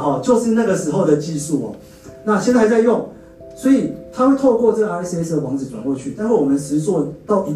哦，就是那个时候的技术哦。那现在还在用，所以它会透过这个 RSS 的网址转过去。待会我们实做到一